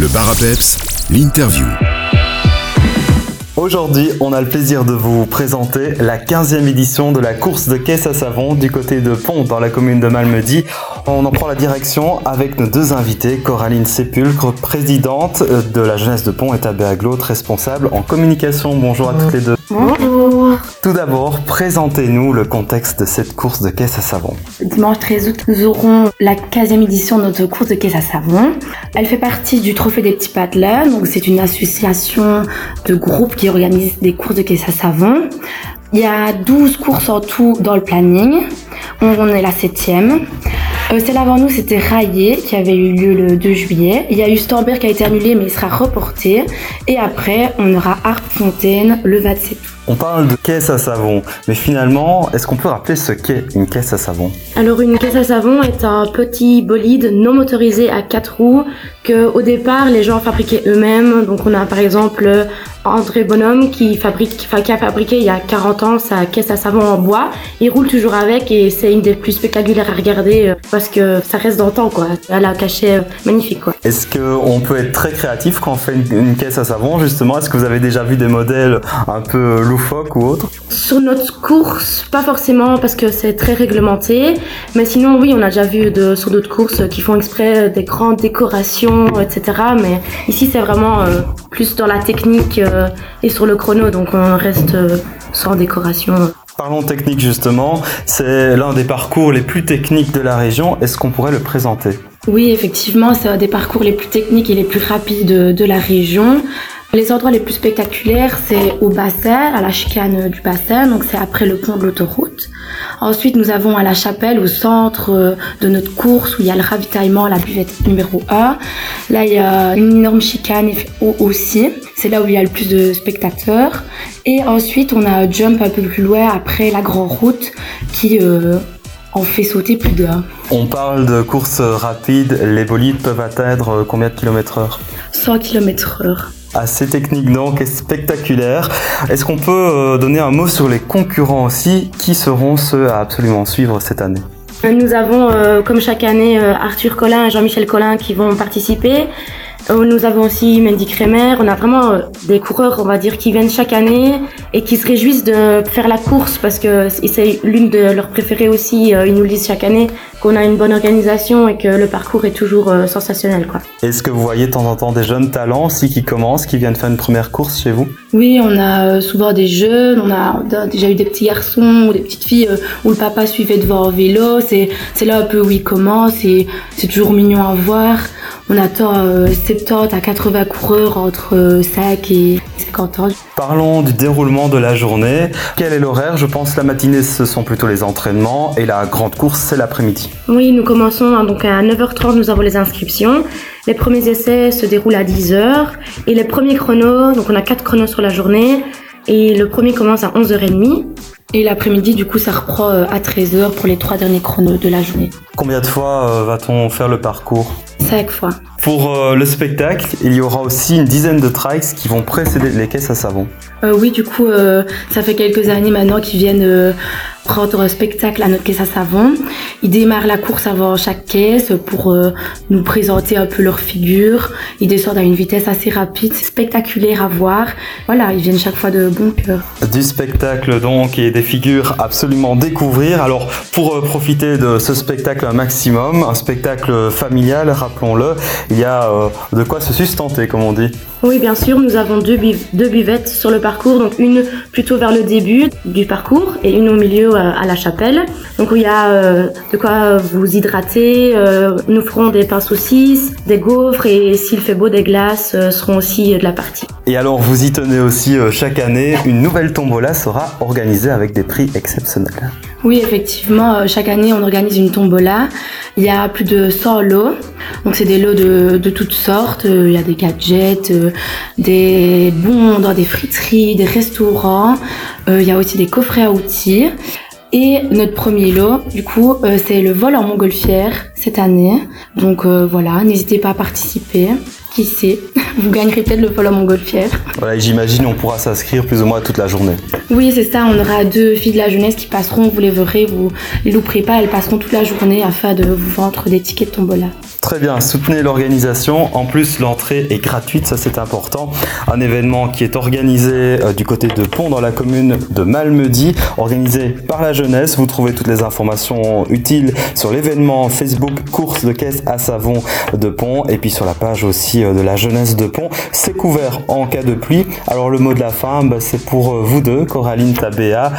Le bar à peps, l'interview. Aujourd'hui, on a le plaisir de vous présenter la 15e édition de la course de caisse à savon du côté de Pont dans la commune de Malmedy. On en prend la direction avec nos deux invités, Coraline Sépulcre, présidente de la jeunesse de Pont et Tabé Aglotte, responsable en communication. Bonjour à toutes les deux. Bonjour. Tout d'abord, présentez-nous le contexte de cette course de caisse à savon. Dimanche 13 août, nous aurons la 15e édition de notre course de caisse à savon. Elle fait partie du Trophée des petits patelins, donc c'est une association de groupes qui organise des courses de caisse à savon. Il y a 12 courses en tout dans le planning. On est la septième. Euh, celle avant nous, c'était Raillé, qui avait eu lieu le 2 juillet. Il y a eu Stamberg qui a été annulé, mais il sera reporté. Et après, on aura Harpe Fontaine le 27 août. On parle de caisse à savon, mais finalement, est-ce qu'on peut rappeler ce qu'est une caisse à savon? Alors une caisse à savon est un petit bolide non motorisé à quatre roues que au départ les gens fabriquaient eux-mêmes. Donc on a par exemple André Bonhomme qui fabrique, qui a fabriqué il y a 40 ans sa caisse à savon en bois. Il roule toujours avec et c'est une des plus spectaculaires à regarder euh, parce que ça reste dans le temps quoi. Elle a un cachet euh, magnifique quoi. Est-ce qu'on peut être très créatif quand on fait une, une caisse à savon justement? Est-ce que vous avez déjà vu des modèles un peu loufoques ou autres? Sur notre course, pas forcément parce que c'est très réglementé, mais sinon oui, on a déjà vu de, sur d'autres courses qui font exprès des grandes décorations, etc. Mais ici c'est vraiment euh, plus dans la technique euh, et sur le chrono, donc on reste euh, sans décoration. Parlons technique justement, c'est l'un des parcours les plus techniques de la région. Est-ce qu'on pourrait le présenter? Oui, effectivement, c'est un des parcours les plus techniques et les plus rapides de, de la région. Les endroits les plus spectaculaires, c'est au bassin, à la chicane du bassin, donc c'est après le pont de l'autoroute. Ensuite, nous avons à la chapelle, au centre euh, de notre course, où il y a le ravitaillement, la buvette numéro 1. Là, il y a une énorme chicane aussi. C'est là où il y a le plus de spectateurs. Et ensuite, on a un jump un peu plus loin, après la grande route, qui euh, en fait sauter plus d'un. On parle de courses rapides, les bolides peuvent atteindre combien de kilomètres heure 100 km heure assez technique donc et spectaculaire. Est-ce qu'on peut euh, donner un mot sur les concurrents aussi Qui seront ceux à absolument suivre cette année? Nous avons, euh, comme chaque année, euh, Arthur Collin et Jean-Michel Collin qui vont participer. Nous avons aussi Mendy Kremer. On a vraiment des coureurs, on va dire, qui viennent chaque année et qui se réjouissent de faire la course parce que c'est l'une de leurs préférées aussi. Ils nous le disent chaque année qu'on a une bonne organisation et que le parcours est toujours euh, sensationnel. Est-ce que vous voyez de temps en temps des jeunes talents aussi qui commencent, qui viennent faire une première course chez vous? Oui, on a euh, souvent des jeunes, on a déjà eu des petits garçons ou des petites filles euh, où le papa suivait devant en vélo. C'est, c'est là un peu où il commence et c'est toujours mignon à voir. On attend 70 à 80 coureurs entre 5 et 50 ans. Parlons du déroulement de la journée. Quel est l'horaire? Je pense la matinée ce sont plutôt les entraînements et la grande course c'est l'après-midi. Oui, nous commençons hein, donc à 9h30, nous avons les inscriptions. Les premiers essais se déroulent à 10h et les premiers chronos, donc on a quatre chronos sur la journée et le premier commence à 11h30. Et l'après-midi, du coup, ça reprend euh, à 13h pour les trois derniers chronos de la journée. Combien de fois euh, va-t-on faire le parcours? Cinq fois. Pour euh, le spectacle, il y aura aussi une dizaine de trikes qui vont précéder les caisses à savon. Euh, oui, du coup, euh, ça fait quelques années maintenant qu'ils viennent prendre spectacle à notre caisse à savon. Ils démarrent la course avant chaque caisse pour nous présenter un peu leur figure. Ils descendent à une vitesse assez rapide, spectaculaire à voir. Voilà, ils viennent chaque fois de bon cœur. Du spectacle donc et des figures absolument découvrir. Alors pour profiter de ce spectacle un maximum, un spectacle familial, rappelons-le, il y a euh, de quoi se sustenter comme on dit. Oui, bien sûr, nous avons deux, bu deux buvettes sur le parcours, donc une plutôt vers le début du parcours et une au milieu euh, à la chapelle. Donc où il y a euh, de quoi vous hydrater. Euh, nous ferons des pains saucisses, des gaufres et s'il fait beau, des glaces euh, seront aussi de la partie. Et alors vous y tenez aussi euh, chaque année, une nouvelle tombola sera organisée avec des prix exceptionnels. Oui, effectivement, chaque année on organise une tombola. Il y a plus de 100 lots, donc c'est des lots de, de toutes sortes. Euh, Il y a des gadgets, euh, des bons dans des friteries, des restaurants. Euh, Il y a aussi des coffrets à outils. Et notre premier lot, du coup, c'est le vol en montgolfière cette année. Donc voilà, n'hésitez pas à participer. Qui sait, vous gagnerez peut-être le vol en montgolfière. Voilà, j'imagine on pourra s'inscrire plus ou moins toute la journée. Oui, c'est ça. On aura deux filles de la jeunesse qui passeront. Vous les verrez, vous les louperez pas. Elles passeront toute la journée afin de vous vendre des tickets de tombola. Très bien, soutenez l'organisation. En plus, l'entrée est gratuite, ça c'est important. Un événement qui est organisé euh, du côté de Pont dans la commune de Malmedy, organisé par la jeunesse. Vous trouvez toutes les informations utiles sur l'événement Facebook course de caisse à savon de Pont et puis sur la page aussi euh, de la jeunesse de Pont. C'est couvert en cas de pluie. Alors le mot de la fin, bah, c'est pour euh, vous deux, Coraline Tabéa.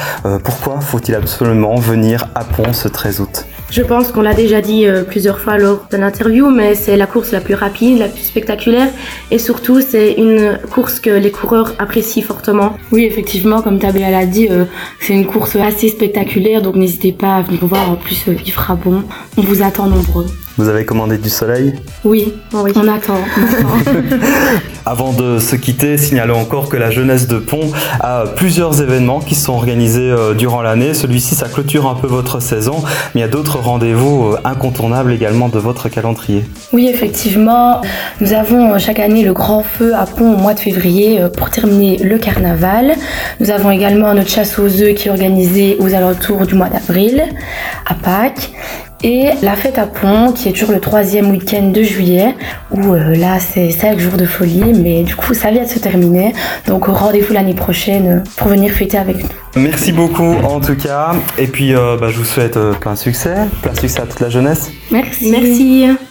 pourquoi faut-il absolument venir à Pont ce 13 août? Je pense qu'on l'a déjà dit euh, plusieurs fois lors d'un interview, mais c'est la course la plus rapide, la plus spectaculaire et surtout c'est une course que les coureurs apprécient fortement. Oui, effectivement, comme Tabea l'a dit, euh, c'est une course assez spectaculaire, donc n'hésitez pas à venir voir. En plus, euh, il fera bon. On vous attend nombreux. Vous avez commandé du soleil oui, oui, on attend. Avant de se quitter, signalons encore que la jeunesse de Pont a plusieurs événements qui sont organisés euh, durant l'année. Celui-ci, ça clôture un peu votre saison, mais il y a d'autres rendez-vous euh, incontournables également de votre calendrier. Oui, effectivement. Nous avons euh, chaque année le grand feu à Pont au mois de février pour terminer le carnaval. Nous avons également notre chasse aux œufs qui est organisée aux alentours du mois d'avril, à Pâques. Et la fête à Pont, qui est toujours le troisième week-end de juillet, où euh, là c'est 5 jours de folie, mais du coup ça vient de se terminer. Donc rendez-vous l'année prochaine pour venir fêter avec nous. Merci beaucoup en tout cas, et puis euh, bah, je vous souhaite euh, plein de succès, plein de succès à toute la jeunesse. Merci. Merci.